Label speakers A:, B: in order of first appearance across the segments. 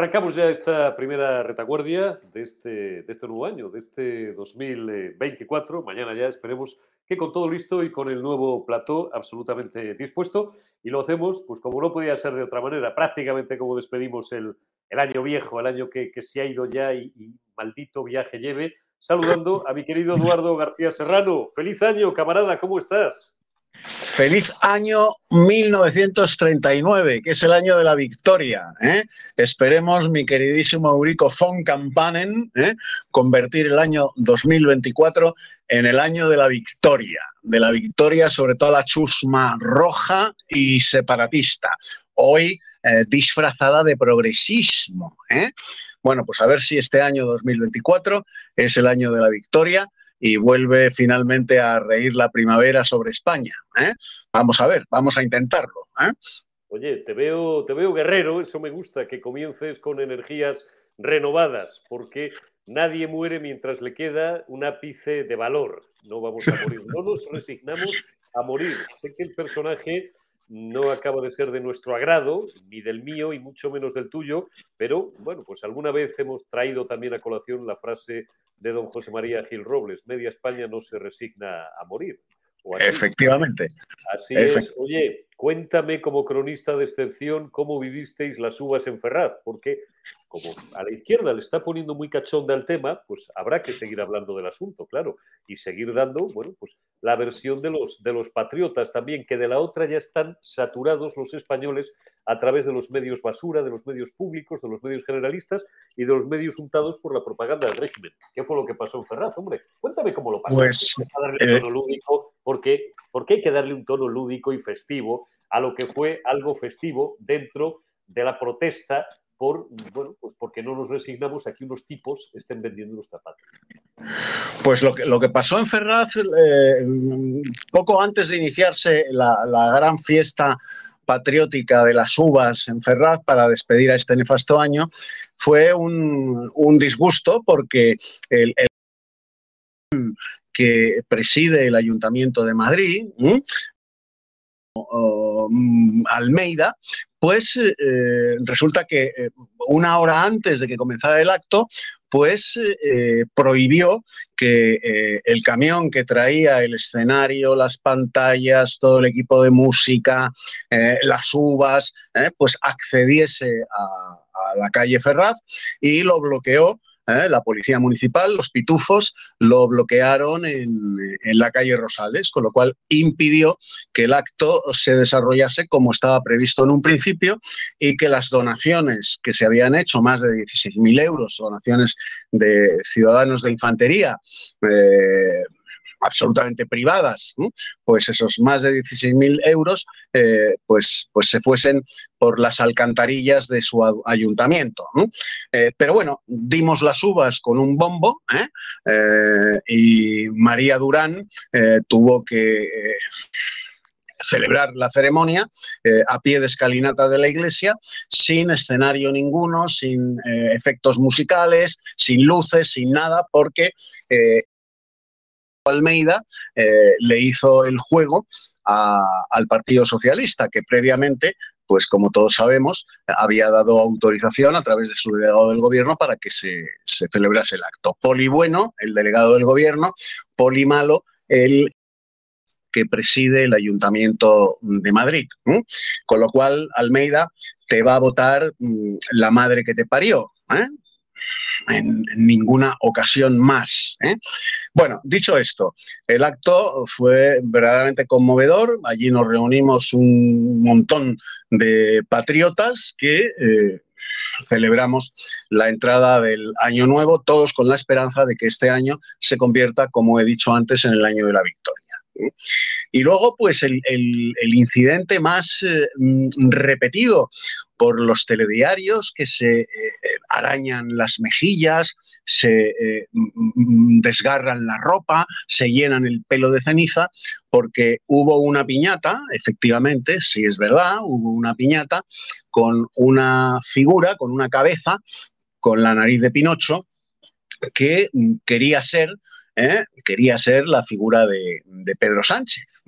A: Arrancamos ya esta primera retaguardia de este, de este nuevo año, de este 2024. Mañana ya esperemos que con todo listo y con el nuevo plató absolutamente dispuesto. Y lo hacemos, pues como no podía ser de otra manera, prácticamente como despedimos el, el año viejo, el año que, que se ha ido ya y, y maldito viaje lleve, saludando a mi querido Eduardo García Serrano. Feliz año, camarada, ¿cómo estás?
B: Feliz año 1939, que es el año de la victoria. ¿eh? Esperemos, mi queridísimo Eurico von Campanen, ¿eh? convertir el año 2024 en el año de la victoria, de la victoria sobre toda la chusma roja y separatista. Hoy eh, disfrazada de progresismo. Bueno, pues a ver si este año 2024 es el año de la victoria y vuelve finalmente a reír la primavera sobre España. ¿eh? Vamos a ver, vamos a intentarlo. ¿eh?
A: Oye, te veo, te veo guerrero, eso me gusta, que comiences con energías renovadas, porque nadie muere mientras le queda un ápice de valor. No vamos a morir, no nos resignamos a morir. Sé que el personaje no acaba de ser de nuestro agrado, ni del mío y mucho menos del tuyo, pero bueno, pues alguna vez hemos traído también a colación la frase de don José María Gil Robles, media España no se resigna a morir.
B: Efectivamente.
A: Así es. Oye, cuéntame como cronista de excepción cómo vivisteis las uvas en Ferraz, porque como a la izquierda le está poniendo muy cachonda el tema, pues habrá que seguir hablando del asunto, claro, y seguir dando, bueno, pues la versión de los, de los patriotas también, que de la otra ya están saturados los españoles a través de los medios basura, de los medios públicos, de los medios generalistas y de los medios untados por la propaganda del régimen. ¿Qué fue lo que pasó en Ferraz, hombre? Cuéntame cómo lo pasó.
B: Pues,
A: darle lúdico, porque, porque hay que darle un tono lúdico y festivo a lo que fue algo festivo dentro de la protesta por, bueno, pues porque no nos resignamos a que unos tipos estén vendiendo los zapatos.
B: Pues lo que, lo que pasó en Ferraz, eh, poco antes de iniciarse la, gran fiesta patriótica de las uvas en Ferraz para despedir a este nefasto año, fue un, un disgusto porque el, que preside el Ayuntamiento de Madrid, ¿eh? Almeida, pues eh, resulta que eh, una hora antes de que comenzara el acto, pues eh, prohibió que eh, el camión que traía el escenario, las pantallas, todo el equipo de música, eh, las uvas, pues accediese a la calle Ferraz y lo bloqueó ¿eh? la policía municipal, los pitufos, lo bloquearon en, en, la calle Rosales, con lo cual impidió que el acto se desarrollase como estaba previsto en un principio y que las donaciones que se habían hecho, más de 16.000 euros, donaciones de ciudadanos de infantería, eh, absolutamente privadas, pues esos más de 16.000 euros eh, pues, pues se fuesen por las alcantarillas de su ayuntamiento. Eh, pero bueno, dimos las uvas con un bombo ¿eh? y María Durán tuvo que celebrar la ceremonia a pie de escalinata de la iglesia, sin escenario ninguno, sin efectos musicales, sin luces, sin nada, porque Almeida eh, le hizo el juego al Partido Socialista, que previamente, pues como todos sabemos, había dado autorización a través de su delegado del gobierno para que se, se celebrase el acto. Poli Bueno, el delegado del gobierno, Poli Malo, el que preside el Ayuntamiento de Madrid. Con lo cual, Almeida te va a votar mmm, la madre que te parió. ¿eh? En, ninguna ocasión más. ¿eh? Bueno, dicho esto, el acto fue verdaderamente conmovedor. Allí nos reunimos un montón de patriotas que eh, celebramos la entrada del año nuevo, todos con la esperanza de que este año se convierta, como he dicho antes, en el año de la victoria. Y luego, pues el, incidente más eh, repetido por los telediarios que se eh, arañan las mejillas, se eh, desgarran la ropa, se llenan el pelo de ceniza, porque hubo una piñata, efectivamente, si es verdad, hubo una piñata con una figura, con una cabeza, con la nariz de Pinocho, que quería ser ¿eh? quería ser la figura de, Pedro Sánchez.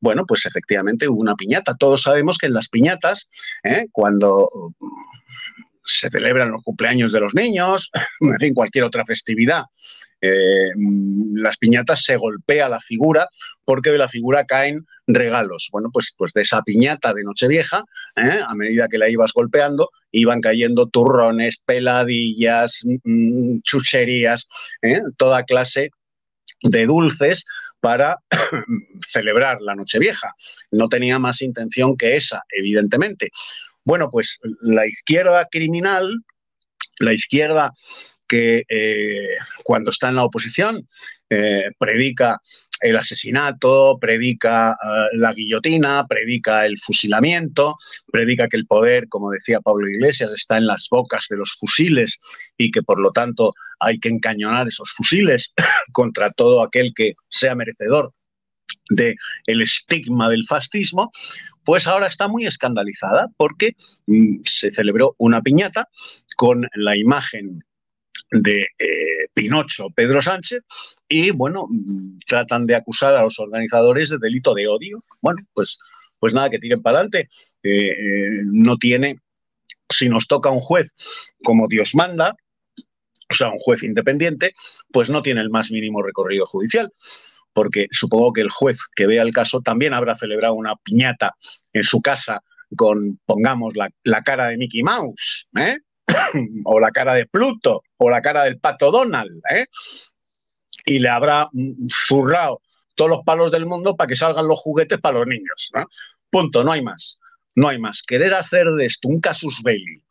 B: Bueno, pues efectivamente hubo una piñata. Todos sabemos que en las piñatas, ¿eh? cuando se celebran los cumpleaños de los niños, en fin, cualquier otra festividad. Eh, las piñatas se golpea la figura porque de la figura caen regalos. Bueno, pues, pues de esa piñata de Nochevieja, a medida que la ibas golpeando, iban cayendo turrones, peladillas, mm, chucherías, toda clase de dulces para celebrar la Nochevieja. No tenía más intención que esa, evidentemente. Bueno, pues la izquierda criminal, la izquierda que eh, cuando está en la oposición eh, predica el asesinato, predica eh, la guillotina, predica el fusilamiento, predica que el poder, como decía Pablo Iglesias, está en las bocas de los fusiles y que por lo tanto hay que encañonar esos fusiles contra todo aquel que sea merecedor del el estigma del fascismo, pues ahora está muy escandalizada porque mm, se celebró una piñata con la imagen de eh, Pinocho Pedro Sánchez y bueno, tratan de acusar a los organizadores de delito de odio. Bueno, pues, pues nada, que tiren para adelante. Eh, eh, no tiene, si nos toca un juez como Dios manda, o sea, un juez independiente, pues no tiene el más mínimo recorrido judicial porque supongo que el juez que vea el caso también habrá celebrado una piñata en su casa con, pongamos, la, la cara de Mickey Mouse, ¿eh? o la cara de Pluto, o la cara del pato Donald, ¿eh? y le habrá zurrado todos los palos del mundo para que salgan los juguetes para los niños. Punto, no hay más. No hay más. Querer hacer de esto un casus belli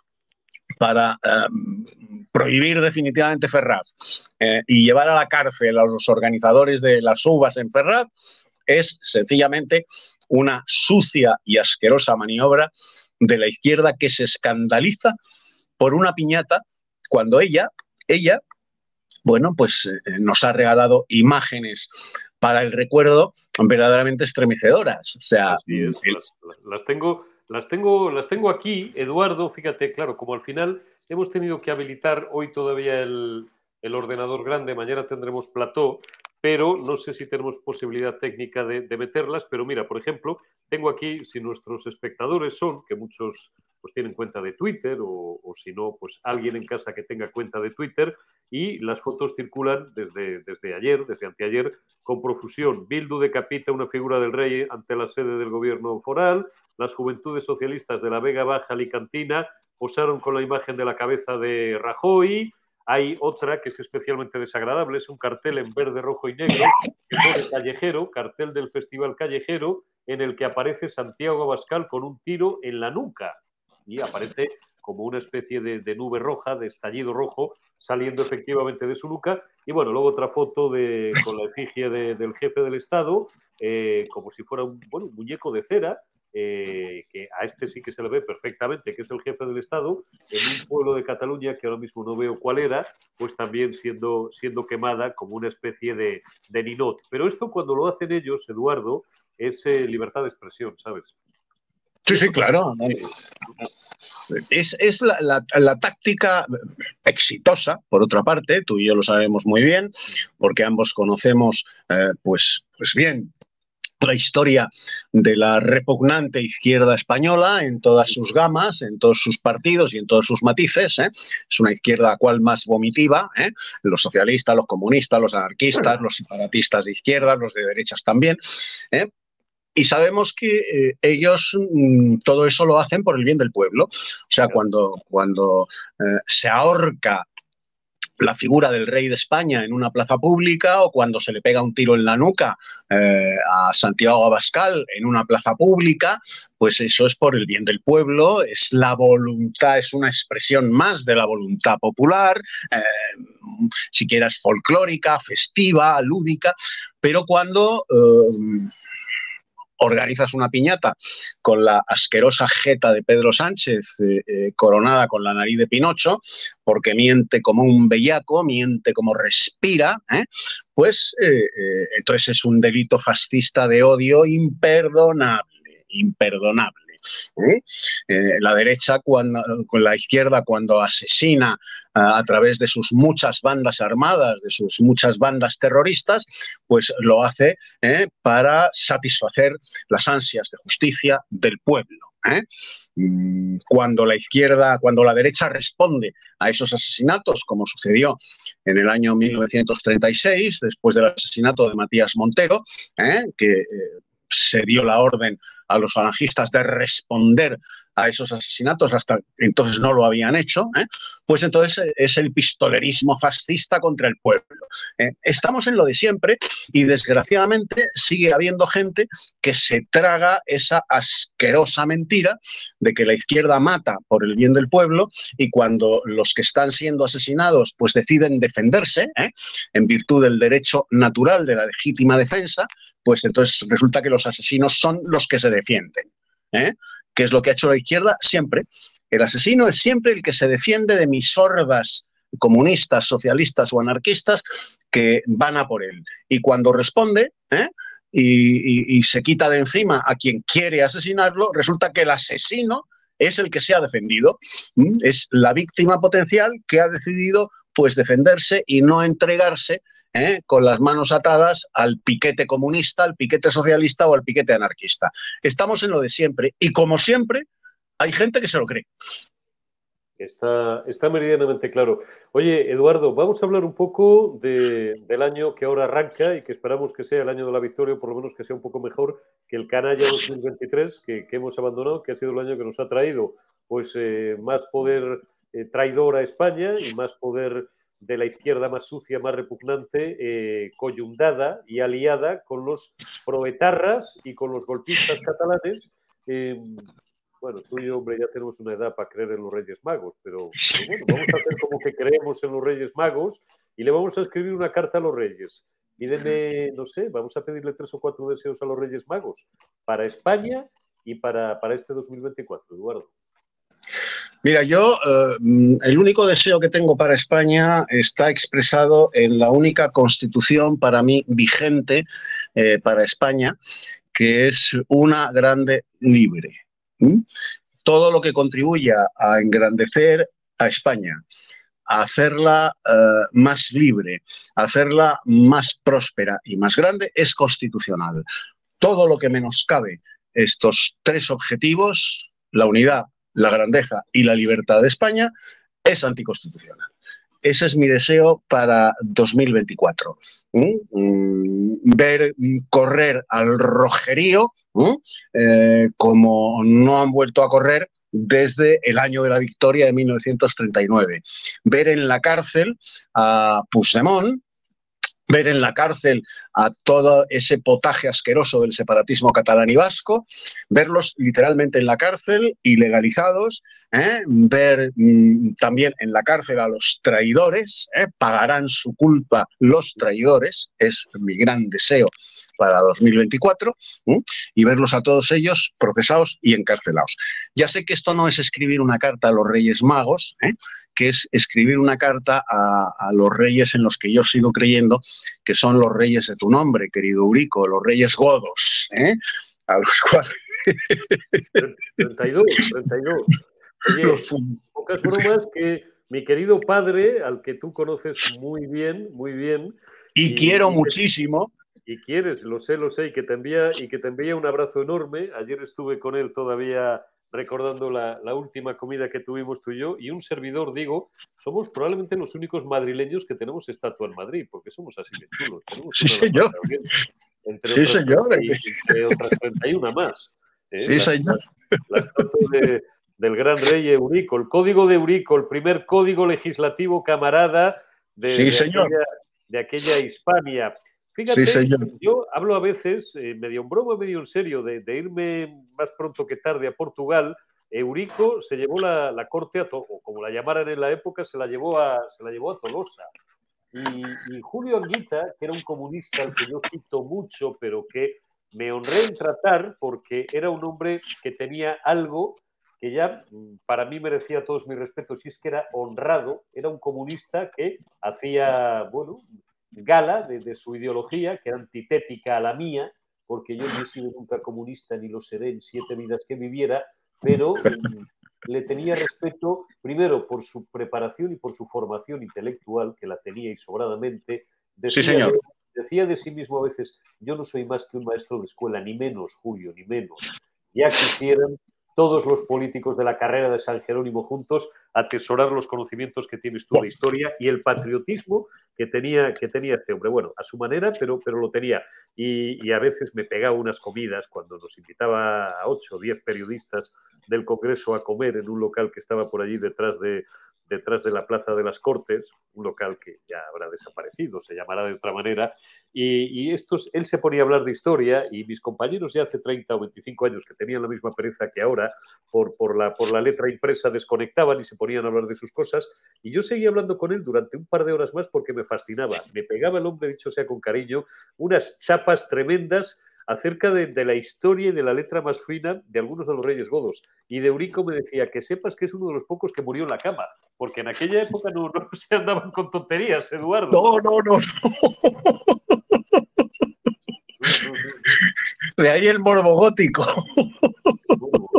B: para em, prohibir definitivamente Ferraz eh, y llevar a la cárcel a los organizadores de las uvas en Ferraz es sencillamente una sucia y asquerosa maniobra de la izquierda que se escandaliza por una piñata cuando ella, ella, bueno, pues eh, nos ha regalado imágenes para el recuerdo verdaderamente estremecedoras. O sea,
A: las, tengo, las tengo, las tengo aquí, Eduardo. Fíjate, claro, como al final hemos tenido que habilitar hoy todavía el, el ordenador grande, mañana tendremos plató pero no sé si tenemos posibilidad técnica de, meterlas. Pero mira, por ejemplo, tengo aquí, si nuestros espectadores son, que muchos pues tienen cuenta de Twitter o, si no, pues alguien en casa que tenga cuenta de Twitter y las fotos circulan desde, desde ayer, desde anteayer, con profusión. Bildu decapita una figura del rey ante la sede del gobierno foral, las juventudes socialistas de la Vega Baja Alicantina posaron con la imagen de la cabeza de Rajoy, hay otra que es especialmente desagradable, es un cartel en verde, rojo y negro, que pone callejero, cartel del Festival Callejero, en el que aparece Santiago Abascal con un tiro en la nuca. Aparece como una especie de, nube roja, de estallido rojo, saliendo efectivamente de su nuca. Y bueno, luego otra foto de, con la efigie del jefe del Estado, eh, como si fuera un, bueno, un muñeco de cera, eh, que a este sí que se le ve perfectamente, que es el jefe del Estado, en un pueblo de Cataluña que ahora mismo no veo cuál era, pues también siendo, siendo quemada como una especie de, de ninot. Pero esto cuando lo hacen ellos, Eduardo, es eh, libertad de expresión, ¿sabes?
B: Sí, sí, claro. Es, es la, la, táctica exitosa, por otra parte, tú y yo lo sabemos muy bien, porque ambos conocemos, eh, pues, pues bien, la historia de la repugnante izquierda española en todas sus gamas, en todos sus partidos y en todos sus matices. ¿eh? Es una izquierda cual más vomitiva, ¿eh? los socialistas, los comunistas, los anarquistas, los separatistas de izquierda, los de derechas también. ¿eh? Y sabemos que ellos mm, todo eso lo hacen por el bien del pueblo. O sea, cuando, cuando se ahorca la figura del rey de España en una plaza pública o cuando se le pega un tiro en la nuca eh, a Santiago Abascal en una plaza pública, pues eso es por el bien del pueblo, es la voluntad, es una expresión más de la voluntad popular, eh, si quieras folclórica, festiva, lúdica, pero cuando... Eh, organizas una piñata con la asquerosa jeta de Pedro Sánchez eh, eh, coronada con la nariz de Pinocho, porque miente como un bellaco, miente como respira, ¿eh? pues entonces es un delito fascista de odio imperdonable, imperdonable. La derecha cuando, con la izquierda cuando asesina a través de sus muchas bandas armadas, de sus muchas bandas terroristas, pues lo hace ¿eh? para satisfacer las ansias de justicia del pueblo. ¿eh? Mm, cuando la izquierda, cuando la derecha responde a esos asesinatos, como sucedió en el año 1936, después del asesinato de Matías Montero, ¿eh? que se dio la orden a los falangistas de responder a esos asesinatos, hasta entonces no lo habían hecho, ¿eh? pues entonces es el pistolerismo fascista contra el pueblo. ¿eh? Estamos en lo de siempre y desgraciadamente sigue habiendo gente que se traga esa asquerosa mentira de que la izquierda mata por el bien del pueblo y cuando los que están siendo asesinados pues deciden defenderse ¿eh? en virtud del derecho natural de la legítima defensa, pues entonces resulta que los asesinos son los que se defienden. ¿eh? que es lo que ha hecho la izquierda siempre. El asesino es siempre el que se defiende de mis sordas comunistas, socialistas o anarquistas que van a por él. Y cuando responde ¿eh? y, se quita de encima a quien quiere asesinarlo, resulta que el asesino es el que se ha defendido. Es la víctima potencial que ha decidido pues defenderse y no entregarse ¿eh? con las manos atadas al piquete comunista, al piquete socialista o al piquete anarquista. Estamos en lo de siempre y como siempre hay gente que se lo cree.
A: Está, está meridianamente claro. Oye, Eduardo, vamos a hablar un poco del año que ahora arranca y que esperamos que sea el año de la victoria, o por lo menos que sea un poco mejor que el Canalla 2023 que, que hemos abandonado, que ha sido el año que nos ha traído pues eh, más poder eh, traidor a España y más poder de la izquierda más sucia, más repugnante, eh, coyundada y aliada con los proetarras y con los golpistas catalanes. Eh, bueno, tú y yo, hombre, ya tenemos una edad para creer en los Reyes Magos, pero, bueno, vamos a hacer como que creemos en los Reyes Magos y le vamos a escribir una carta a los Reyes. Pídeme, no sé, vamos a pedirle tres o cuatro deseos a los Reyes Magos para España y para, para este 2024, Eduardo.
B: Mira, yo eh, el único deseo que tengo para España está expresado en la única constitución para mí vigente eh, para España, que es una grande libre. Todo lo que contribuya a engrandecer a España, a hacerla eh, más libre, a hacerla más próspera y más grande, es constitucional. Todo lo que menoscabe estos tres objetivos, la unidad, la grandeza y la libertad de España, es anticonstitucional. Ese es mi deseo para 2024. Mm, ver correr al rojerío eh, como no han vuelto a correr desde el año de la victoria de 1939. Ver en la cárcel a Puigdemont, ver en la cárcel a todo ese potaje asqueroso del separatismo catalán y vasco, verlos literalmente en la cárcel, ilegalizados, ¿eh? ver mm, también en la cárcel a los traidores, ¿eh? pagarán su culpa los traidores, es mi gran deseo para 2024, y verlos a todos ellos procesados y encarcelados. Ya sé que esto no es escribir una carta a los Reyes Magos, ¿eh? Que es escribir una carta a, los reyes en los que yo sigo creyendo que son los reyes de tu nombre, querido Eurico, los reyes godos, ¿eh? a los cuales...
A: 32, 32. Oye, pocas bromas que mi querido padre, al que tú conoces muy bien, muy bien.
B: Y, quiero muchísimo.
A: Y quieres, lo sé, lo sé, y que, te envía, y que te envía un abrazo enorme. Ayer estuve con él todavía recordando la, última comida que tuvimos tú y yo, y un servidor, digo, somos probablemente los únicos madrileños que tenemos estatua en Madrid, porque somos así de chulos.
B: sí, señor.
A: Entre sí, señor. entre otras 31 más.
B: ¿eh? Sí, señor.
A: La estatua del gran rey Eurico, el código de Eurico, el primer código legislativo camarada de,
B: señor.
A: Aquella, de aquella Hispania. Fíjate, yo hablo a veces, eh, medio en broma, medio en serio, de, irme más pronto que tarde a Portugal. Eurico se llevó la, corte, a o como la llamaran en la época, se la llevó a, se la llevó a Tolosa. Y, Julio Anguita, que era un comunista al que yo cito mucho, pero que me honré en tratar porque era un hombre que tenía algo que ya mm, para mí merecía todos mis respetos, y es que era honrado, era un comunista que hacía, bueno, gala de, su ideología, que era antitética a la mía, porque yo no he sido nunca comunista ni lo seré en siete vidas que viviera, pero mm, le tenía respeto, primero, por su preparación y por su formación intelectual, que la tenía y sobradamente.
B: Decía, sí, señor.
A: De, decía de sí mismo a veces, yo no soy más que un maestro de escuela, ni menos, Julio, ni menos. Ya quisieran todos los políticos de la carrera de San Jerónimo juntos, atesorar los conocimientos que tienes tú de historia y el patriotismo que tenía, que tenía este hombre. Bueno, a su manera, pero, pero lo tenía. Y, y a veces me pegaba unas comidas cuando nos invitaba a ocho o diez periodistas del Congreso a comer en un local que estaba por allí detrás de, detrás de la Plaza de las Cortes, un local que ya habrá desaparecido, se llamará de otra manera, y, estos, él se ponía a hablar de historia y mis compañeros ya hace 30 o 25 años que tenían la misma pereza que ahora por, por, la, por la letra impresa desconectaban y se ponían a hablar de sus cosas y yo seguía hablando con él durante un par de horas más porque me fascinaba, me pegaba el hombre, dicho sea con cariño, unas chapas tremendas acerca de, la historia y de la letra más fina de algunos de los reyes godos. Y de Eurico me decía que sepas que es uno de los pocos que murió en la cama, porque en aquella época no, se andaban con tonterías, Eduardo.
B: No, no, no. De ahí el morbo gótico.
A: El morbo,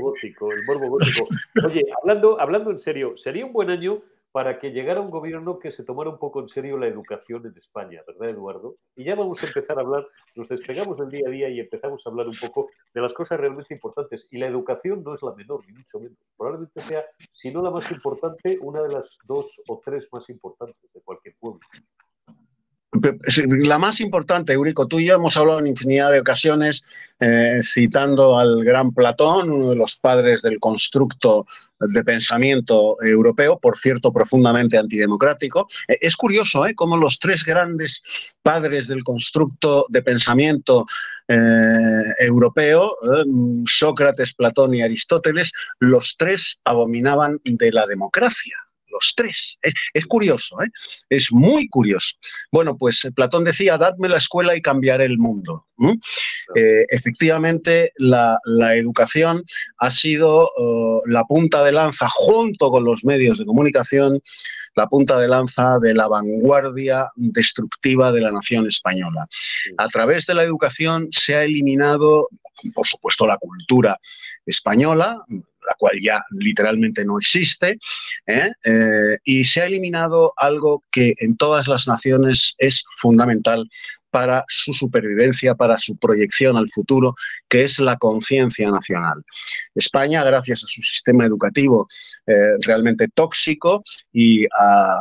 A: gótico, el morbo gótico. Oye, hablando, hablando en serio, sería un buen año para que llegara un gobierno que se tomara un poco en serio la educación en España, ¿verdad, Eduardo? Y ya vamos a empezar a hablar, nos despegamos del día a día y empezamos a hablar un poco de las cosas realmente importantes. Y la educación no es la menor, ni mucho menos. Probablemente sea, si no la más importante, una de las dos o tres más importantes de cualquier pueblo.
B: La más importante, Eurico, tú y yo hemos hablado en infinidad de ocasiones eh, citando al gran Platón, uno de los padres del constructo de pensamiento europeo, por cierto, profundamente antidemocrático. Eh, es curioso ¿eh? cómo los tres grandes padres del constructo de pensamiento europeo, Sócrates, Platón y Aristóteles, los tres abominaban de la democracia los tres. Es, curioso, ¿eh? es muy curioso. Bueno, pues eh, Platón decía, dadme la escuela y cambiaré el mundo. Eh, efectivamente, la, educación ha sido oh, la punta de lanza, junto con los medios de comunicación, la punta de lanza de la vanguardia destructiva de la nación española. A través de la educación se ha eliminado, por supuesto, la cultura española, la cual ya literalmente no existe, ¿eh? Eh, y se ha eliminado algo que en todas las naciones es fundamental para su supervivencia, para su proyección al futuro, que es la conciencia nacional. España, gracias a su sistema educativo eh, realmente tóxico y a,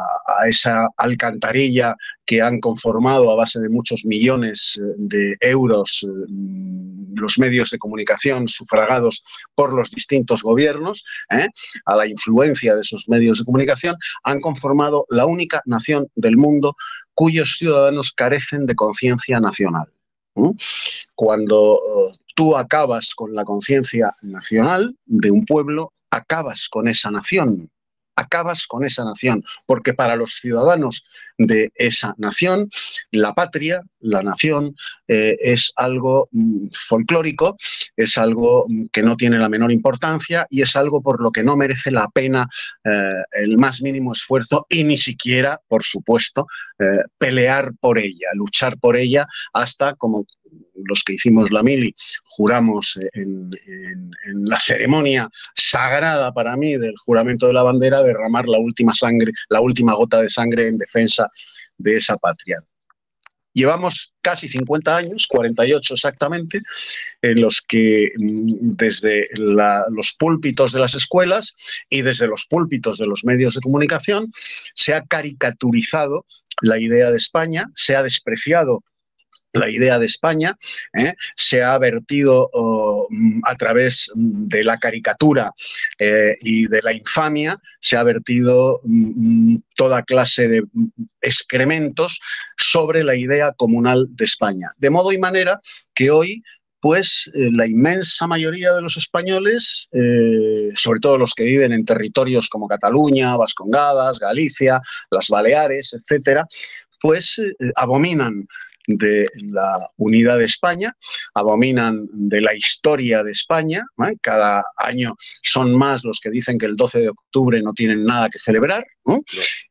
B: esa alcantarilla que han conformado a base de muchos millones eh, de euros eh, los medios de comunicación sufragados por los distintos gobiernos, a la influencia de esos medios de comunicación, han conformado la única nación del mundo cuyos ciudadanos carecen de conciencia nacional. Cuando eh, tú acabas con la conciencia nacional de un pueblo, acabas con esa nación acabas con esa nación, porque para los ciudadanos de esa nación, la patria, la nación, eh, es algo mm, folclórico, es algo mm, que no tiene la menor importancia y es algo por lo que no merece la pena eh, el más mínimo esfuerzo y ni siquiera, por supuesto, eh, pelear por ella, luchar por ella hasta, como los que hicimos la mili, juramos en, la ceremonia sagrada para mí del juramento de la bandera, derramar la última sangre, la última gota de sangre en defensa de esa patria. Llevamos casi 50 años, 48 exactamente, en los que mm, desde los púlpitos de las escuelas y desde los púlpitos de los medios de comunicación se ha caricaturizado la idea de España, se ha despreciado la idea de España, ¿eh? se ha vertido oh, a través de la caricatura eh, y de la infamia, se ha vertido mm, toda clase de excrementos sobre la idea comunal de España. De modo y manera que hoy pues eh, la inmensa mayoría de los españoles, sobre todo los que viven en territorios como Cataluña, Vascongadas, Galicia, las Baleares, etcétera, pues abominan de la unidad de España, abominan de la historia de España. Cada año son más los que dicen que el 12 de octubre no tienen nada que celebrar.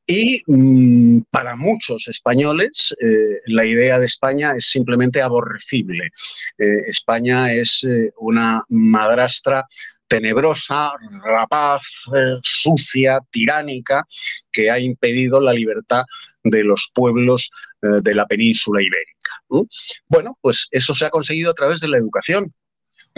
B: Y mm, para muchos españoles eh, la idea de España es simplemente aborrecible. Eh, España es eh, una madrastra tenebrosa, rapaz, sucia, tiránica, que ha impedido la libertad de los pueblos de la península ibérica. Bueno, pues eso se ha conseguido a través de la educación.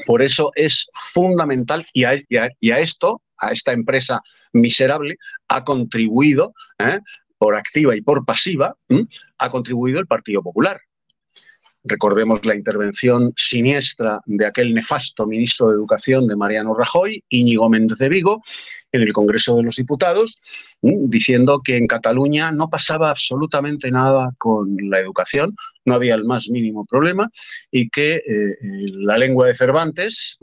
B: Por eso es fundamental y a, esto, a esta empresa miserable, ha contribuido, ¿eh? por activa y por pasiva, ha contribuido el Partido Popular. Recordemos la intervención siniestra de aquel nefasto ministro de Educación de Mariano Rajoy, Íñigo Méndez de Vigo, en el Congreso de los Diputados, diciendo que en Cataluña no pasaba absolutamente nada con la educación, no había el más mínimo problema y que eh, la lengua de Cervantes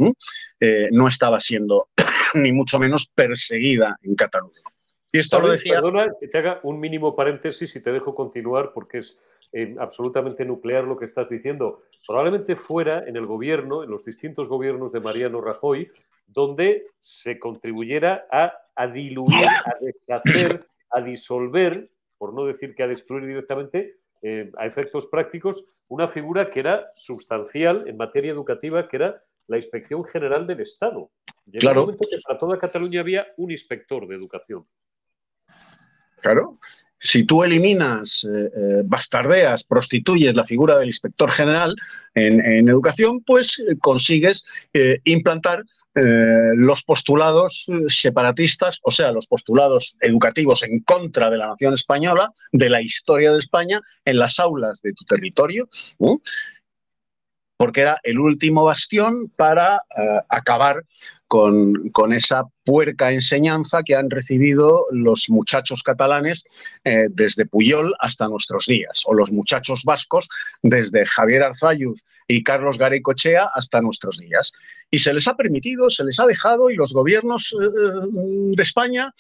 B: eh, no estaba siendo ni mucho menos perseguida en Cataluña.
A: Y esto lo decía. Perdona que te haga un mínimo paréntesis y te dejo continuar porque es eh, absolutamente nuclear lo que estás diciendo. Probablemente fuera en el gobierno, en los distintos gobiernos de Mariano Rajoy, donde se contribuyera a, diluir, a deshacer, a disolver, por no decir que a destruir directamente, eh, a efectos prácticos, una figura que era sustancial en materia educativa, que era la Inspección General del Estado. Llegó claro. un momento que para toda Cataluña había un inspector de educación.
B: Claro. Si tú eliminas, eh, eh, bastardeas, prostituyes la figura del inspector general en, educación, pues eh, consigues implantar los postulados separatistas, o sea, los postulados educativos en contra de la nación española, de la historia de España, en las aulas de tu territorio porque era el último bastión para acabar con, esa puerca enseñanza que han recibido los muchachos catalanes eh, desde Puyol hasta nuestros días, o los muchachos vascos desde Javier Arzayuz y Carlos Garecochea hasta nuestros días. Y se les ha permitido, se les ha dejado, y los gobiernos eh, de España,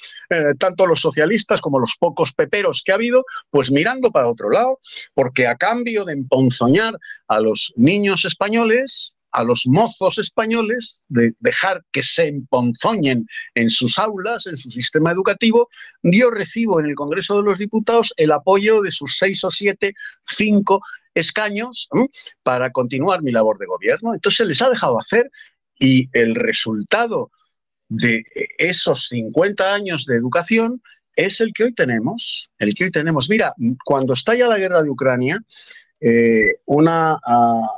B: tanto los socialistas como los pocos peperos que ha habido, pues mirando para otro lado, porque a cambio de emponzoñar a los niños españoles, a los mozos españoles, de dejar que se emponzoñen en sus aulas, en su sistema educativo, yo recibo en el Congreso de los Diputados el apoyo de sus seis o siete, cinco escaños para continuar mi labor de gobierno. Entonces se les ha dejado hacer y el resultado de esos 50 años de educación es el que hoy tenemos, el que hoy tenemos. Mira, cuando estalla la guerra de Ucrania, eh, una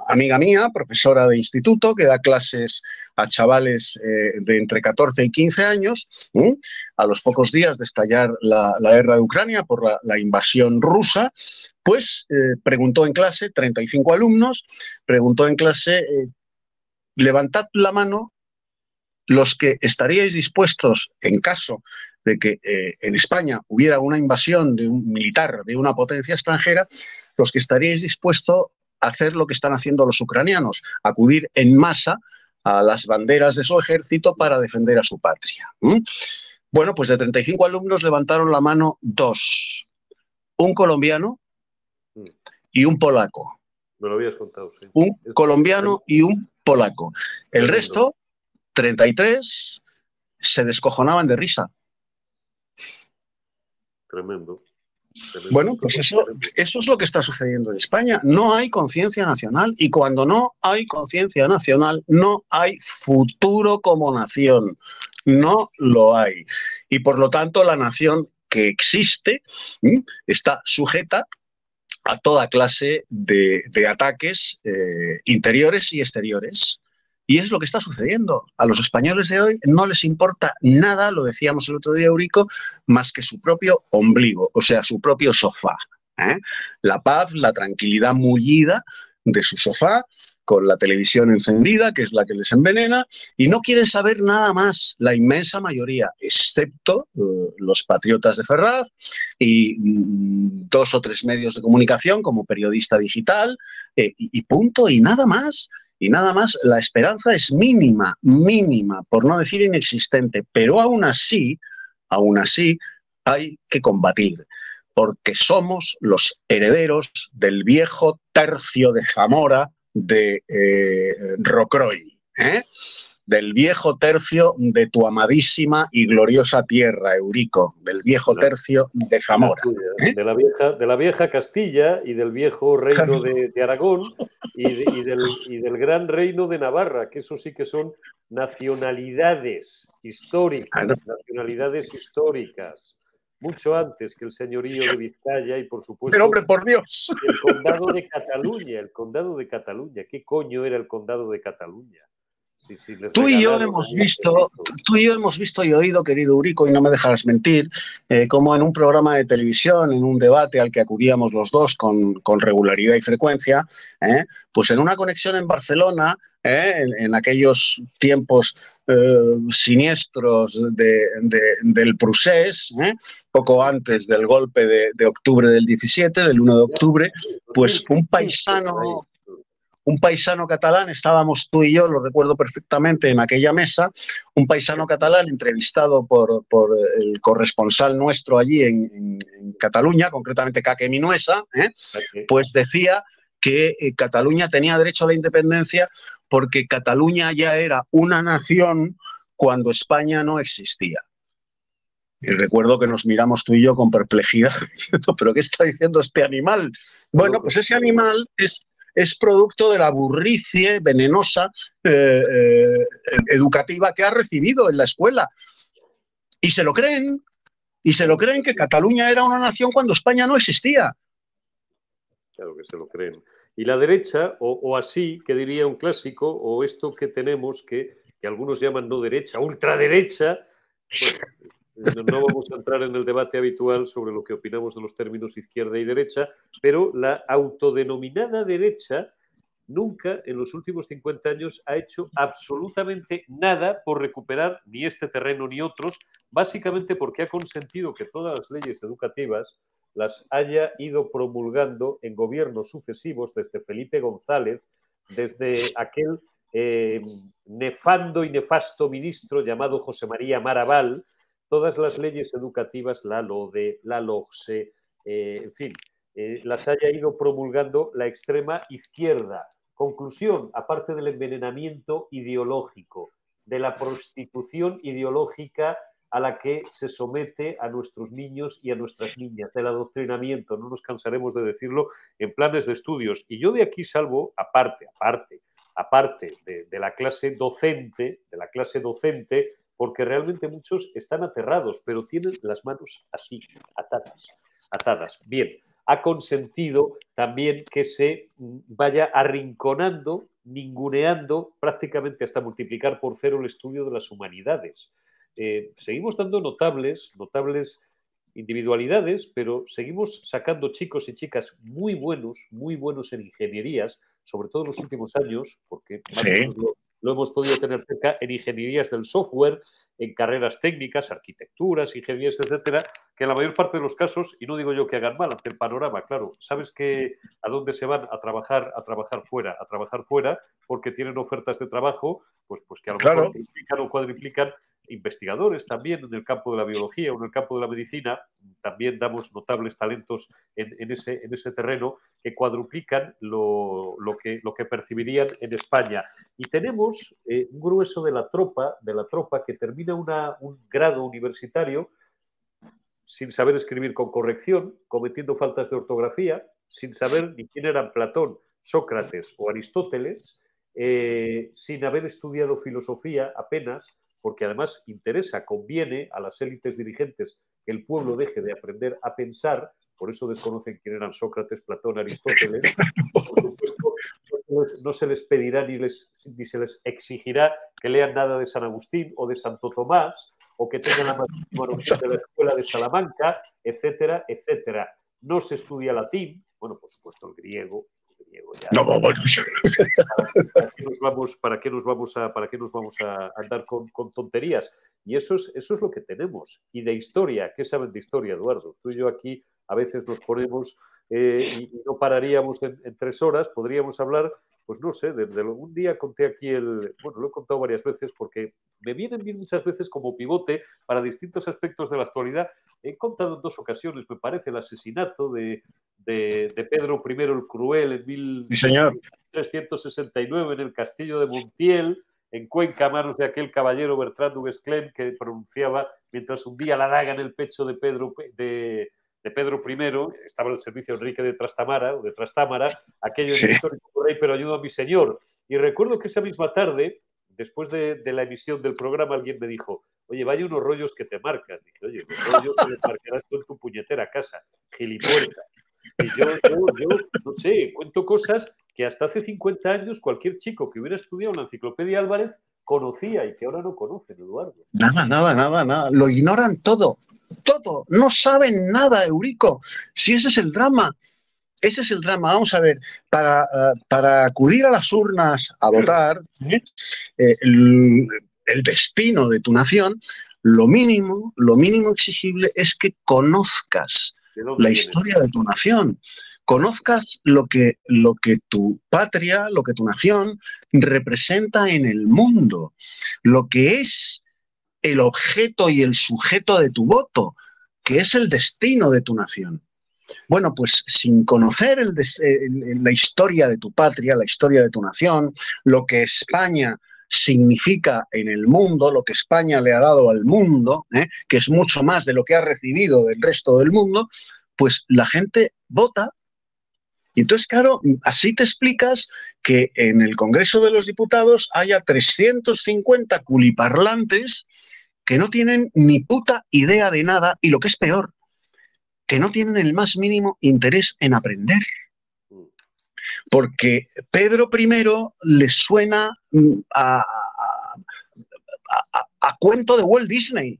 B: amiga mía, profesora de instituto, que da clases a chavales eh, de entre 14 y 15 años, a los pocos días de estallar la, guerra de Ucrania por la, invasión rusa, pues eh, preguntó en clase, 35 alumnos, preguntó en clase, levantad la mano los que estaríais dispuestos, en caso de que en España hubiera una invasión de un militar de una potencia extranjera, los que estaríais dispuestos a hacer lo que están haciendo los ucranianos, acudir en masa a las banderas de su ejército para defender a su patria. Bueno, pues de 35 alumnos levantaron la mano dos, un colombiano y un polaco.
A: Me lo habías contado, sí.
B: Un colombiano y un polaco. El resto, 33, se descojonaban de risa.
A: Tremendo.
B: Bueno, pues eso, eso es lo que está sucediendo en España. No hay conciencia nacional y cuando no hay conciencia nacional, no hay futuro como nación. No lo hay. Y por lo tanto, la nación que existe está sujeta a toda clase de, ataques eh, interiores y exteriores. Y es lo que está sucediendo. A los españoles de hoy no les importa nada, lo decíamos el otro día, Eurico, más que su propio ombligo, o sea, su propio sofá. ¿eh? La paz, la tranquilidad mullida de su sofá, con la televisión encendida, que es la que les envenena, y no quieren saber nada más, la inmensa mayoría, excepto eh, los patriotas de Ferraz y mm, dos o tres medios de comunicación como periodista digital, eh, y punto, y nada más. Y nada más, la esperanza es mínima, mínima, por no decir inexistente, pero aún así, aún así, hay que combatir, porque somos los herederos del viejo tercio de Zamora de eh, Rocroi. ¿eh? Del viejo tercio de tu amadísima y gloriosa tierra, Eurico, del viejo tercio de Zamora.
A: ¿eh? De, la vieja, de la vieja Castilla y del viejo reino de, Aragón y, del, gran reino de Navarra, que eso sí que son nacionalidades históricas, nacionalidades históricas mucho antes que el señorío de Vizcaya y por supuesto
B: Pero hombre, por Dios.
A: el condado de Cataluña, el condado de Cataluña, ¿qué coño era el condado de Cataluña?
B: Tú y yo hemos visto, tú y yo hemos visto y oído, querido Urico, y no me dejarás mentir, eh, como en un programa de televisión, en un debate al que acudíamos los dos con, regularidad y frecuencia, eh, pues en una conexión en Barcelona, eh, en, aquellos tiempos siniestros del Prusés, poco antes del golpe de, de octubre del 17, del 1 de octubre, pues un paisano un paisano catalán, estábamos tú y yo, lo recuerdo perfectamente, en aquella mesa, un paisano catalán entrevistado por, el corresponsal nuestro allí en, Cataluña, concretamente Caque Minuesa, ¿eh? pues decía que eh, Cataluña tenía derecho a la independencia porque Cataluña ya era una nación cuando España no existía. Y recuerdo que nos miramos tú y yo con perplejidad, pero ¿qué está diciendo este animal? Bueno, pues ese animal es es producto de la burricie venenosa eh, eh, educativa que ha recibido en la escuela. Y se lo creen, y se lo creen que Cataluña era una nación cuando España no existía.
A: Claro que se lo creen. Y la derecha, o, así, que diría un clásico, o esto que tenemos que, que algunos llaman no derecha, ultraderecha, no vamos a entrar en el debate habitual sobre lo que opinamos de los términos izquierda y derecha, pero la autodenominada derecha nunca en los últimos 50 años ha hecho absolutamente nada por recuperar ni este terreno ni otros, básicamente porque ha consentido que todas las leyes educativas las haya ido promulgando en gobiernos sucesivos desde Felipe González, desde aquel eh, nefando y nefasto ministro llamado José María Maraval, todas las leyes educativas, la LODE, la LOCSE, eh, en fin, eh, las haya ido promulgando la extrema izquierda. Conclusión, aparte del envenenamiento ideológico, de la prostitución ideológica a la que se somete a nuestros niños y a nuestras niñas, del adoctrinamiento, no nos cansaremos de decirlo, en planes de estudios. Y yo de aquí salvo, aparte, aparte, aparte de la clase docente, de la clase docente, porque realmente muchos están aterrados, pero tienen las manos así, atadas, atadas. Bien, ha consentido también que se vaya arrinconando, ninguneando, prácticamente hasta multiplicar por cero el estudio de las humanidades. Eh, seguimos dando notables, notables individualidades, pero seguimos sacando chicos y chicas muy buenos, muy buenos en ingenierías, sobre todo en los últimos años, porque lo hemos podido tener cerca en ingenierías del software, en carreras técnicas, arquitecturas, ingenierías, etcétera, que en la mayor parte de los casos, y no digo yo que hagan mal ante el panorama, claro, sabes que a dónde se van a trabajar, a trabajar fuera, a trabajar fuera, porque tienen ofertas de trabajo, pues, pues que a lo mejor triplican o cuadriplican investigadores también en el campo de la biología o en el campo de la medicina, también damos notables talentos en, ese, en ese, terreno que cuadruplican lo, que, lo, que, percibirían en España. Y tenemos eh, un grueso de la tropa, de la tropa que termina un grado universitario sin saber escribir con corrección, cometiendo faltas de ortografía, sin saber ni quién eran Platón, Sócrates o Aristóteles, eh, sin haber estudiado filosofía apenas, porque además interesa, conviene a las élites dirigentes que el pueblo deje de aprender a pensar, por eso desconocen quién eran Sócrates, Platón, Aristóteles. Por supuesto, no se les pedirá ni, se les exigirá que lean nada de San Agustín o de Santo Tomás, o que tengan la mayoría de la escuela de Salamanca, etcétera, etcétera. No se estudia latín, bueno, por supuesto el griego, no, ¿Para qué nos vamos, para qué nos vamos a, para qué nos vamos a andar con, tonterías? Y eso es, eso es lo que tenemos. Y de historia, ¿qué saben de historia, Eduardo? Tú y yo aquí a veces nos ponemos eh, y, no pararíamos en, tres horas, podríamos hablar, pues no sé, desde un día conté aquí el, bueno, lo he contado varias veces porque me vienen bien muchas veces como pivote para distintos aspectos de la actualidad. He contado en dos ocasiones, me parece, el asesinato de, de, Pedro I el Cruel en 1369 en el castillo de Montiel, en Cuenca, a manos de aquel caballero Bertrand Duguesclin que pronunciaba mientras hundía la daga en el pecho de Pedro, de, Pedro I, estaba en el servicio Enrique de Trastamara, o de Trastámara, aquello sí. histórico rey, pero ayudo a mi señor. Y recuerdo que esa misma tarde, después de, la emisión del programa, alguien me dijo, oye, vaya unos rollos que te marcas. Dije, oye, los rollos que te marcarás tú en tu puñetera casa, gilipuerta. Y yo, yo, yo, no sé, cuento cosas que hasta hace 50 años cualquier chico que hubiera estudiado la enciclopedia Álvarez conocía y que ahora no conocen, Eduardo.
B: Nada, nada, nada, nada. Lo ignoran todo, todo. No saben nada, Eurico. Si ese es el drama. Ese es el drama. Vamos a ver, para, eh, para acudir a las urnas a votar, eh, el, el destino de tu nación, lo mínimo, lo mínimo exigible es que conozcas la historia de tu nación, conozcas lo que, lo que tu patria, lo que tu nación representa en el mundo, lo que es el objeto y el sujeto de tu voto, que es el destino de tu nación. Bueno, pues sin conocer la historia de tu patria, la historia de tu nación, lo que España significa en el mundo, lo que España le ha dado al mundo, ¿eh? que es mucho más de lo que ha recibido del resto del mundo, pues la gente vota. Y entonces, claro, así te explicas que en el Congreso de los Diputados haya 350 culiparlantes que no tienen ni puta idea de nada y lo que es peor, que no tienen el más mínimo interés en aprender porque Pedro I le suena mm, a, cuento de Walt Disney.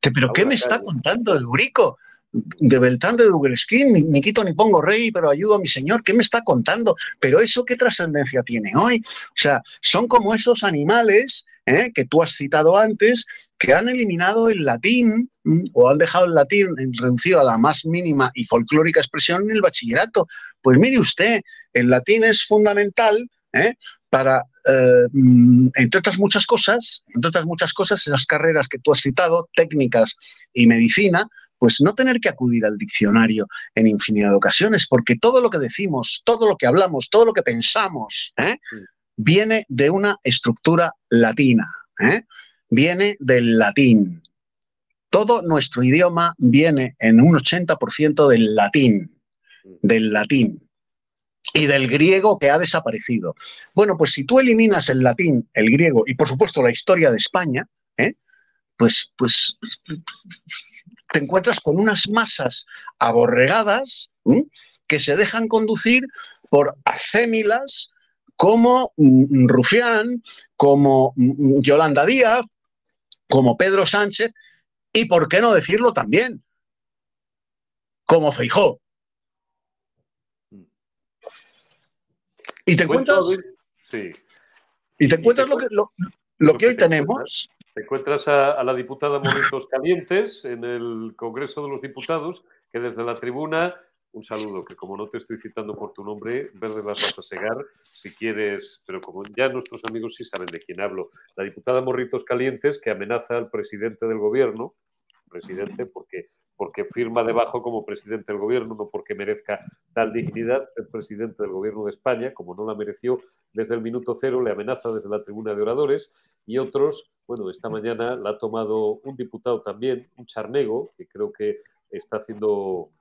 B: Pero ¿qué me está contando Eurico? De Beltrán de Duguesquín, ni, quito ni pongo rey, pero ayudo a mi señor, ¿qué me está contando? Pero eso qué trascendencia tiene hoy. O sea, son como esos animales ¿eh? que tú has citado antes, que han eliminado el latín o han dejado el latín reducido a la más mínima y folclórica expresión en el bachillerato. Pues mire usted, el latín es fundamental ¿eh? para, eh, mm, entre otras muchas cosas, entre otras muchas cosas, esas carreras que tú has citado, técnicas y medicina, pues no tener que acudir al diccionario en infinidad de ocasiones, porque todo lo que decimos, todo lo que hablamos, todo lo que pensamos, viene de una estructura latina, ¿eh? viene del latín. Todo nuestro idioma viene en un 80% del latín, del latín y del griego que ha desaparecido. Bueno, pues si tú eliminas el latín, el griego y por supuesto la historia de España, ¿eh? pues, pues te encuentras con unas masas aborregadas que se dejan conducir por acémilas como mm, Rufián, como mm, Yolanda Díaz, como Pedro Sánchez y, por qué no decirlo también, como Feijó. Y te encuentras, sí. y te encuentras lo que, lo, que hoy tenemos.
A: Te encuentras a, a la diputada Momentos Calientes en el Congreso de los Diputados, que desde la tribuna un saludo, que como no te estoy citando por tu nombre, verdes las vas a segar si quieres, pero como ya nuestros amigos sí saben de quién hablo, la diputada Morritos Calientes que amenaza al presidente del gobierno, presidente porque, porque firma debajo como presidente del gobierno, no porque merezca tal dignidad ser presidente del gobierno de España, como no la mereció desde el minuto cero, le amenaza desde la tribuna de oradores y otros, bueno, esta mañana la ha tomado un diputado también, un charnego, que creo que está haciendo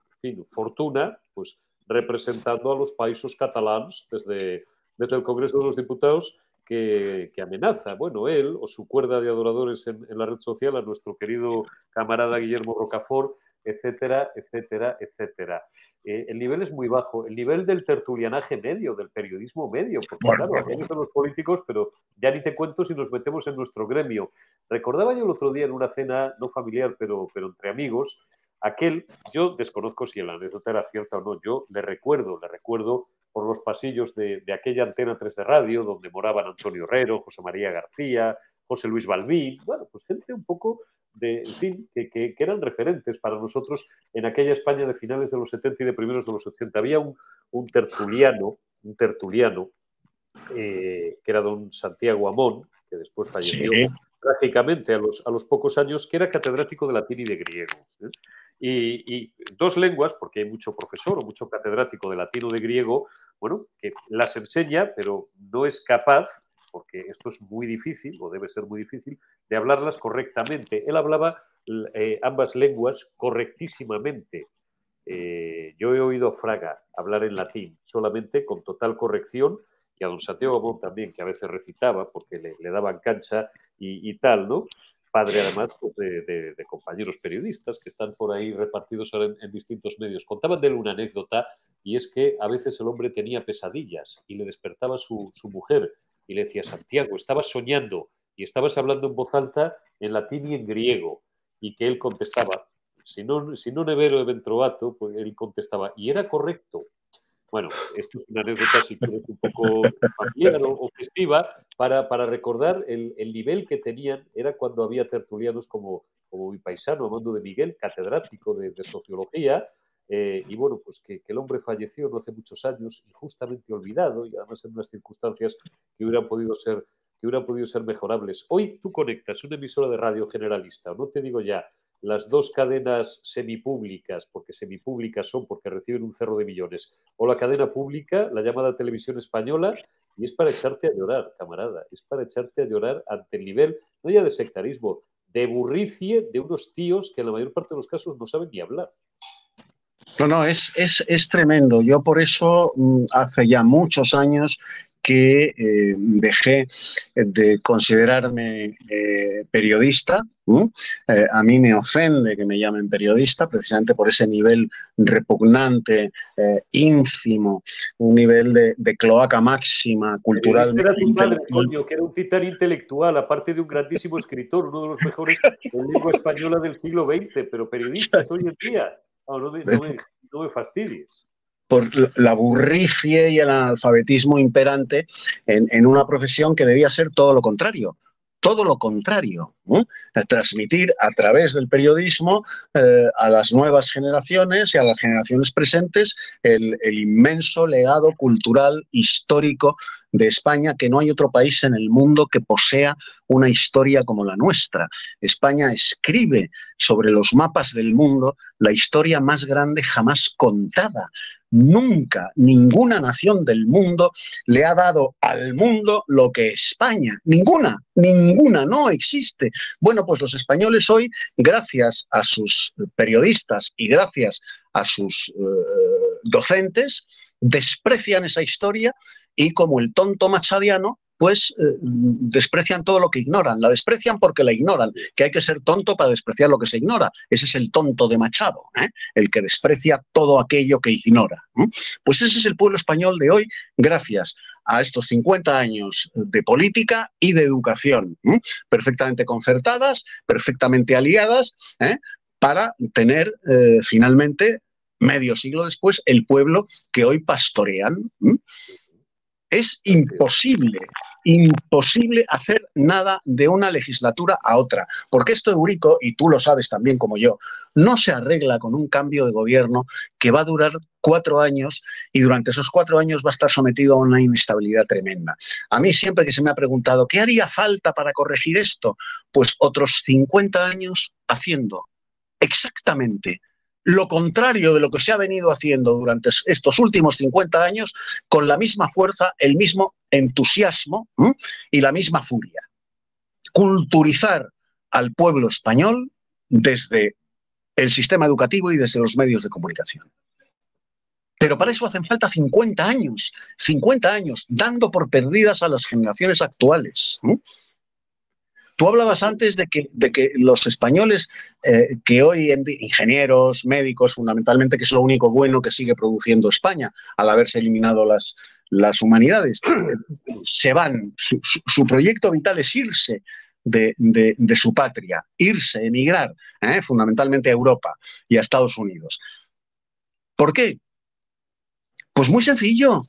A: fortuna, pues representando a los países catalanes desde, desde el Congreso de los Diputados que, amenaza, bueno, él o su cuerda de adoradores en, la red social a nuestro querido camarada Guillermo Rocafort, etcétera, etcétera, etcétera. Eh, el nivel es muy bajo, el nivel del tertulianaje medio, del periodismo medio, porque claro, aquí son los políticos, pero ya ni te cuento si nos metemos en nuestro gremio. Recordaba yo el otro día en una cena, no familiar, pero, pero entre amigos, Aquel, yo desconozco si la anécdota era cierta o no, yo le recuerdo, le recuerdo por los pasillos de, aquella antena 3 de radio donde moraban Antonio Herrero, José María García, José Luis Balbín, bueno, pues gente un poco de, en fin, que, eran referentes para nosotros en aquella España de finales de los 70 y de primeros de los 80. Había un, tertuliano, un tertuliano, eh, que era don Santiago Amón, que después falleció trágicamente a los, a los pocos años, que era catedrático de latín y de griego. ¿eh? Y, dos lenguas, porque hay mucho profesor o mucho catedrático de latino de griego, bueno, que las enseña, pero no es capaz, porque esto es muy difícil, o debe ser muy difícil, de hablarlas correctamente. Él hablaba eh, ambas lenguas correctísimamente. Eh, yo he oído a Fraga hablar en latín, solamente con total corrección, y a don Santiago también, que a veces recitaba porque le, daban cancha y, y tal, ¿no? Padre además pues, de, compañeros periodistas que están por ahí repartidos en, distintos medios. Contaban de él una anécdota y es que a veces el hombre tenía pesadillas y le despertaba su, su mujer y le decía, Santiago, estabas soñando y estabas hablando en voz alta en latín y en griego y que él contestaba, si no, si no nevero de ventrovato, pues él contestaba, y era correcto. Bueno, esto es una anécdota, si quieres, un poco familiar o, festiva, para, para recordar el, el, nivel que tenían, era cuando había tertulianos como, como mi paisano, Amando de Miguel, catedrático de, sociología, eh, y bueno, pues que, el hombre falleció no hace muchos años, injustamente olvidado, y además en unas circunstancias que hubieran podido ser, que hubieran podido ser mejorables. Hoy tú conectas una emisora de radio generalista, no te digo ya, las dos cadenas semipúblicas, porque semipúblicas son porque reciben un cerro de millones, o la cadena pública, la llamada televisión española, y es para echarte a llorar, camarada, es para echarte a llorar ante el nivel, no ya de sectarismo, de burricie de unos tíos que en la mayor parte de los casos no saben ni hablar.
B: No, no, es, es, es tremendo. Yo por eso mm, hace ya muchos años que eh, dejé de considerarme eh, periodista. Eh, a mí me ofende que me llamen periodista precisamente por ese nivel repugnante, ínfimo, un nivel de, cloaca máxima cultural.
A: Era tu padre, coño, que era un titán intelectual, aparte de un grandísimo escritor, uno de los mejores de lengua española del siglo XX, pero periodista hoy en día. no, me, no me fastidies
B: por la burricie y el analfabetismo imperante en, una profesión que debía ser todo lo contrario. Todo lo contrario, transmitir a través del periodismo eh, a las nuevas generaciones y a las generaciones presentes el, el inmenso legado cultural, histórico de España, que no hay otro país en el mundo que posea una historia como la nuestra. España escribe sobre los mapas del mundo la historia más grande jamás contada. Nunca ninguna nación del mundo le ha dado al mundo lo que España. Ninguna, ninguna, no existe. Bueno, pues los españoles hoy, gracias a sus periodistas y gracias a sus eh, docentes, desprecian esa historia y como el tonto machadiano, pues eh, desprecian todo lo que ignoran. La desprecian porque la ignoran, que hay que ser tonto para despreciar lo que se ignora. Ese es el tonto de Machado, ¿eh? el que desprecia todo aquello que ignora. Pues ese es el pueblo español de hoy, gracias a estos 50 años de política y de educación, perfectamente concertadas, perfectamente aliadas, ¿eh? para tener finalmente, medio siglo después, el pueblo que hoy pastorean. Es imposible, imposible hacer nada de una legislatura a otra, porque esto Eurico, y tú lo sabes también como yo, no se arregla con un cambio de gobierno que va a durar cuatro años y durante esos cuatro años va a estar sometido a una inestabilidad tremenda. A mí siempre que se me ha preguntado, ¿qué haría falta para corregir esto? Pues otros 50 años haciendo exactamente lo contrario de lo que se ha venido haciendo durante estos últimos 50 años con la misma fuerza, el mismo entusiasmo y la misma furia. Culturizar al pueblo español desde el sistema educativo y desde los medios de comunicación. Pero para eso hacen falta 50 años, 50 años, dando por perdidas a las generaciones actuales. Tú hablabas antes de que, de que los españoles, eh, que hoy en ingenieros, médicos, fundamentalmente, que es lo único bueno que sigue produciendo España, al haberse eliminado las, las humanidades, se van. Su, proyecto vital es irse de, su patria, irse, emigrar, ¿eh? fundamentalmente a Europa y a Estados Unidos. ¿Por qué? Pues muy sencillo,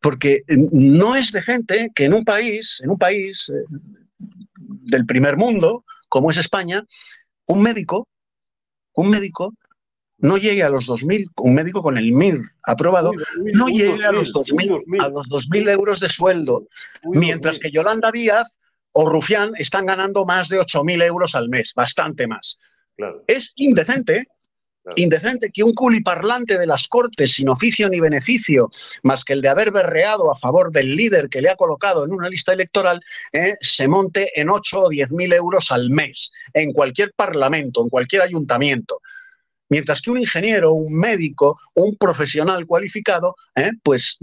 B: porque no es de gente que en un país, en un país, eh, del primer mundo, como es España, un médico, un médico no llegue a los 2.000, un médico con el MIR aprobado, no llegue a los 2.000 a los 2000 euros de sueldo, mientras que Yolanda Díaz o Rufián están ganando más de 8.000 euros al mes, bastante más. Es indecente Indecente que un culiparlante de las Cortes sin oficio ni beneficio, más que el de haber berreado a favor del líder que le ha colocado en una lista electoral, eh, se monte en 8 o 10 mil euros al mes, en cualquier parlamento, en cualquier ayuntamiento. Mientras que un ingeniero, un médico, un profesional cualificado, ¿eh? pues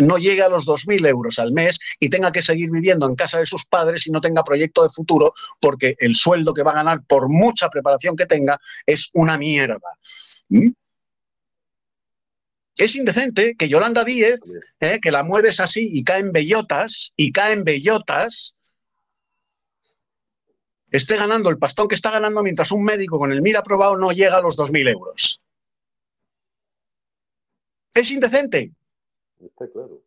B: no llegue a los 2.000 euros al mes y tenga que seguir viviendo en casa de sus padres y no tenga proyecto de futuro porque el sueldo que va a ganar por mucha preparación que tenga es una mierda. ¿Mm? Es indecente que Yolanda Díez, ¿eh? que la mueves así y caen bellotas, y caen bellotas, esté ganando el pastón que está ganando mientras un médico con el MIR aprobado no llega a los 2.000 euros. Es indecente.
A: Está claro.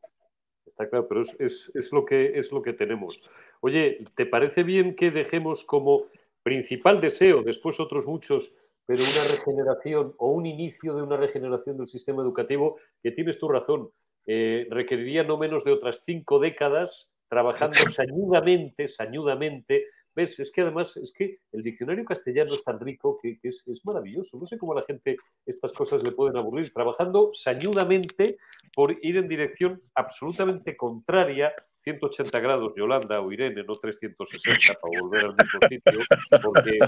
A: Está claro, pero es, lo que, es lo que tenemos. Oye, ¿te parece bien que dejemos como principal deseo, después otros muchos, pero una regeneración o un inicio de una regeneración del sistema educativo que tienes tu razón, eh, requeriría no menos de otras cinco décadas trabajando sañudamente, sañudamente ¿Ves? Es que además, es que el diccionario castellano es tan rico que, es, maravilloso. No sé cómo a la gente estas cosas le pueden aburrir. Trabajando sañudamente por ir en dirección absolutamente contraria 180 grados Yolanda o Irene, no 360 para volver al mismo sitio,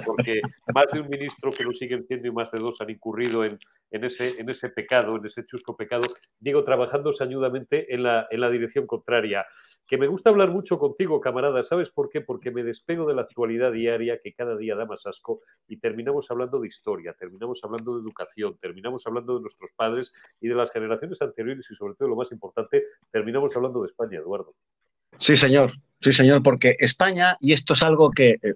A: porque, más de un ministro que lo siguen siendo y más de dos han incurrido en, ese, en ese pecado, en ese chusco pecado, digo, trabajando sañudamente en la, en la dirección contraria que me gusta hablar mucho contigo, camarada. ¿Sabes por qué? Porque me despego de la actualidad diaria que cada día da más asco y terminamos hablando de historia, terminamos hablando de educación, terminamos hablando de nuestros padres y de las generaciones anteriores y sobre todo lo más importante, terminamos hablando de España, Eduardo.
B: Sí, señor, sí, señor, porque España, y esto es algo que... Eh,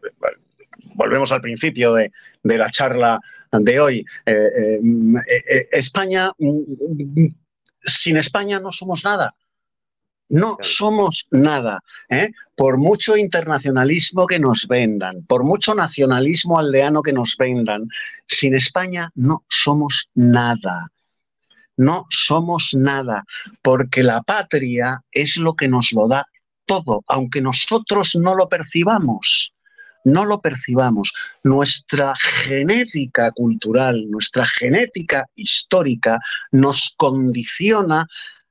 B: volvemos al principio de, la charla de hoy. Eh, eh, España, mm, mm, sin España no somos nada. No somos nada. ¿eh? Por mucho internacionalismo que nos vendan, por mucho nacionalismo aldeano que nos vendan, sin España no somos nada. No somos nada, porque la patria es lo que nos lo da todo, aunque nosotros no lo percibamos. No lo percibamos. Nuestra genética cultural, nuestra genética histórica nos condiciona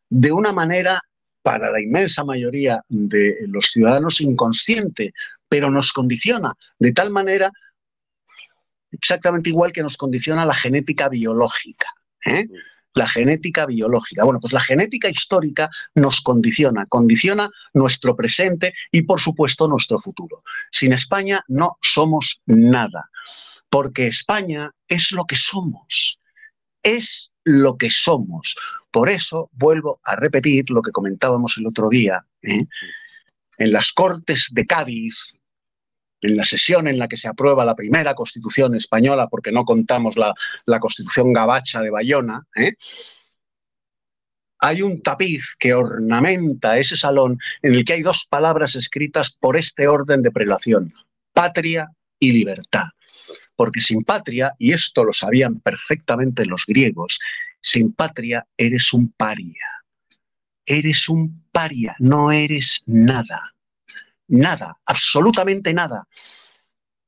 B: de una manera para la inmensa mayoría de los ciudadanos inconsciente, pero nos condiciona de tal manera exactamente igual que nos condiciona la genética biológica. ¿eh? La genética biológica. Bueno, pues la genética histórica nos condiciona, condiciona nuestro presente y, por supuesto, nuestro futuro. Sin España no somos nada, porque España es lo que somos, es lo que somos. Por eso vuelvo a repetir lo que comentábamos el otro día. ¿eh? En las Cortes de Cádiz, en la sesión en la que se aprueba la primera constitución española, porque no contamos la, constitución gabacha de Bayona, ¿eh? hay un tapiz que ornamenta ese salón en el que hay dos palabras escritas por este orden de prelación, patria y libertad. Porque sin patria, y esto lo sabían perfectamente los griegos, sin patria eres un paria. Eres un paria, no eres nada. Nada, absolutamente nada.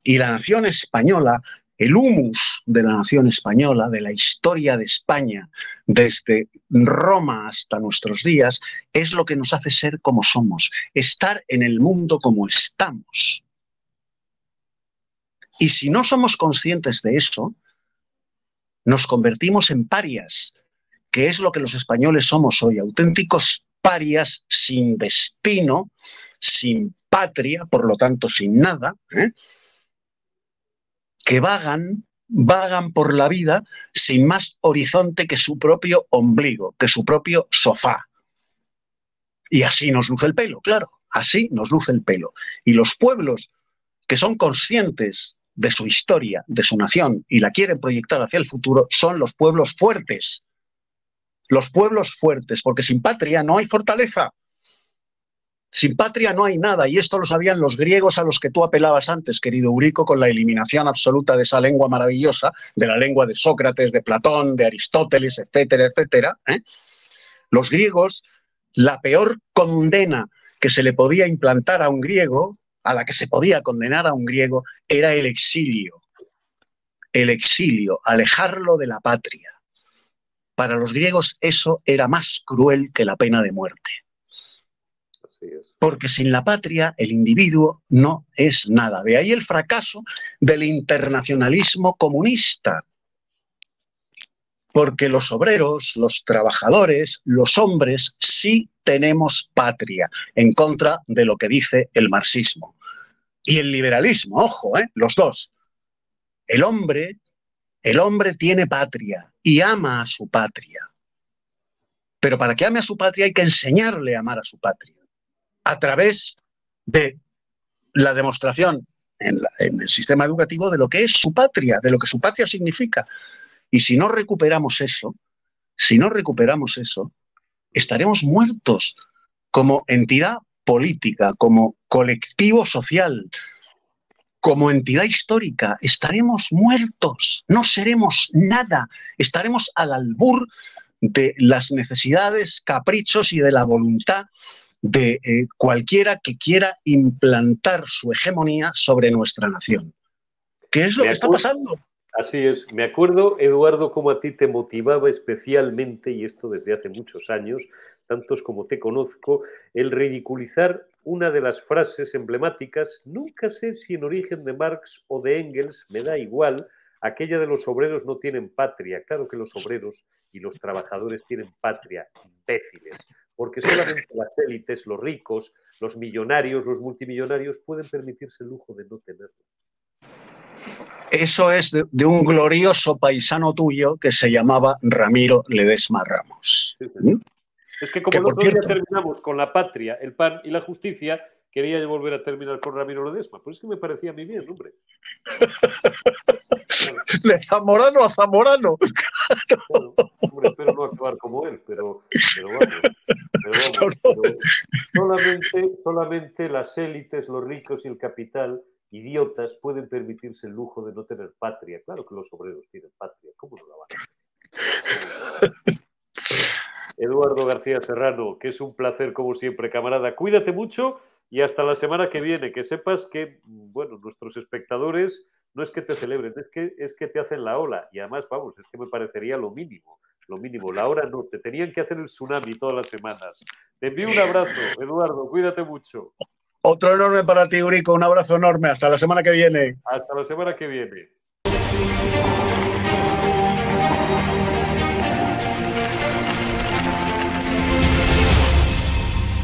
B: Y la nación española, el humus de la nación española, de la historia de España, desde Roma hasta nuestros días, es lo que nos hace ser como somos, estar en el mundo como estamos. Y si no somos conscientes de eso, nos convertimos en parias, que es lo que los españoles somos hoy, auténticos parias sin destino, sin patria, por lo tanto sin nada, ¿eh? que vagan, vagan por la vida sin más horizonte que su propio ombligo, que su propio sofá. Y así nos luce el pelo, claro, así nos luce el pelo. Y los pueblos que son conscientes de su historia, de su nación, y la quieren proyectar hacia el futuro, son los pueblos fuertes. Los pueblos fuertes, porque sin patria no hay fortaleza. Sin patria no hay nada, y esto lo sabían los griegos a los que tú apelabas antes, querido Eurico, con la eliminación absoluta de esa lengua maravillosa, de la lengua de Sócrates, de Platón, de Aristóteles, etcétera, etcétera. ¿eh? Los griegos, la peor condena que se le podía implantar a un griego a la que se podía condenar a un griego era el exilio. El exilio, alejarlo de la patria. Para los griegos eso era más cruel que la pena de muerte. Porque sin la patria el individuo no es nada. De ahí el fracaso del internacionalismo comunista. Porque los obreros, los trabajadores, los hombres sí tenemos patria, en contra de lo que dice el marxismo. Y el liberalismo, ojo, ¿eh? los dos. El hombre, el hombre tiene patria y ama a su patria. Pero para que ame a su patria hay que enseñarle a amar a su patria. A través de la demostración en, en, el sistema educativo de lo que es su patria, de lo que su patria significa. Y si no recuperamos eso, si no recuperamos eso, estaremos muertos como entidad política, como colectivo social, como entidad histórica, estaremos muertos, no seremos nada, estaremos al albur de las necesidades, caprichos y de la voluntad de eh, cualquiera que quiera implantar su hegemonía sobre nuestra nación. ¿Qué es lo que está pasando?
A: Así es. Me acuerdo, Eduardo, cómo a ti te motivaba especialmente, y esto desde hace muchos años, tantos como te conozco, el ridiculizar una de las frases emblemáticas, nunca sé si en origen de Marx o de Engels, me da igual, aquella de los obreros no tienen patria. Claro que los obreros y los trabajadores tienen patria, imbéciles, porque solamente las élites, los ricos, los millonarios, los multimillonarios pueden permitirse el lujo de no tenerlo.
B: Eso es de, un glorioso paisano tuyo que se llamaba Ramiro Ledesma Ramos.
A: ¿Mm? Es que como el día terminamos con la patria, el pan y la justicia, quería volver a terminar con Ramiro Ledesma. Pues es que me parecía a mí bien, hombre.
B: De Zamorano a Zamorano.
A: hombre, espero no actuar como él, pero, vamos, solamente, solamente las élites, los ricos y el capital idiotas pueden permitirse el lujo de no tener patria. Claro que los obreros tienen patria, ¿cómo no la van a tener? Eduardo García Serrano, que es un placer como siempre, camarada. Cuídate mucho y hasta la semana que viene. Que sepas que, bueno, nuestros espectadores no es que te celebren, es que, es que te hacen la ola. Y además, vamos, es que me parecería lo mínimo. Lo mínimo, la hora no, te tenían que hacer el tsunami todas las semanas. Te envío un abrazo, Eduardo, cuídate mucho.
B: Otro enorme para ti, Urico. Un abrazo enorme. Hasta la semana que viene.
A: Hasta la semana que viene.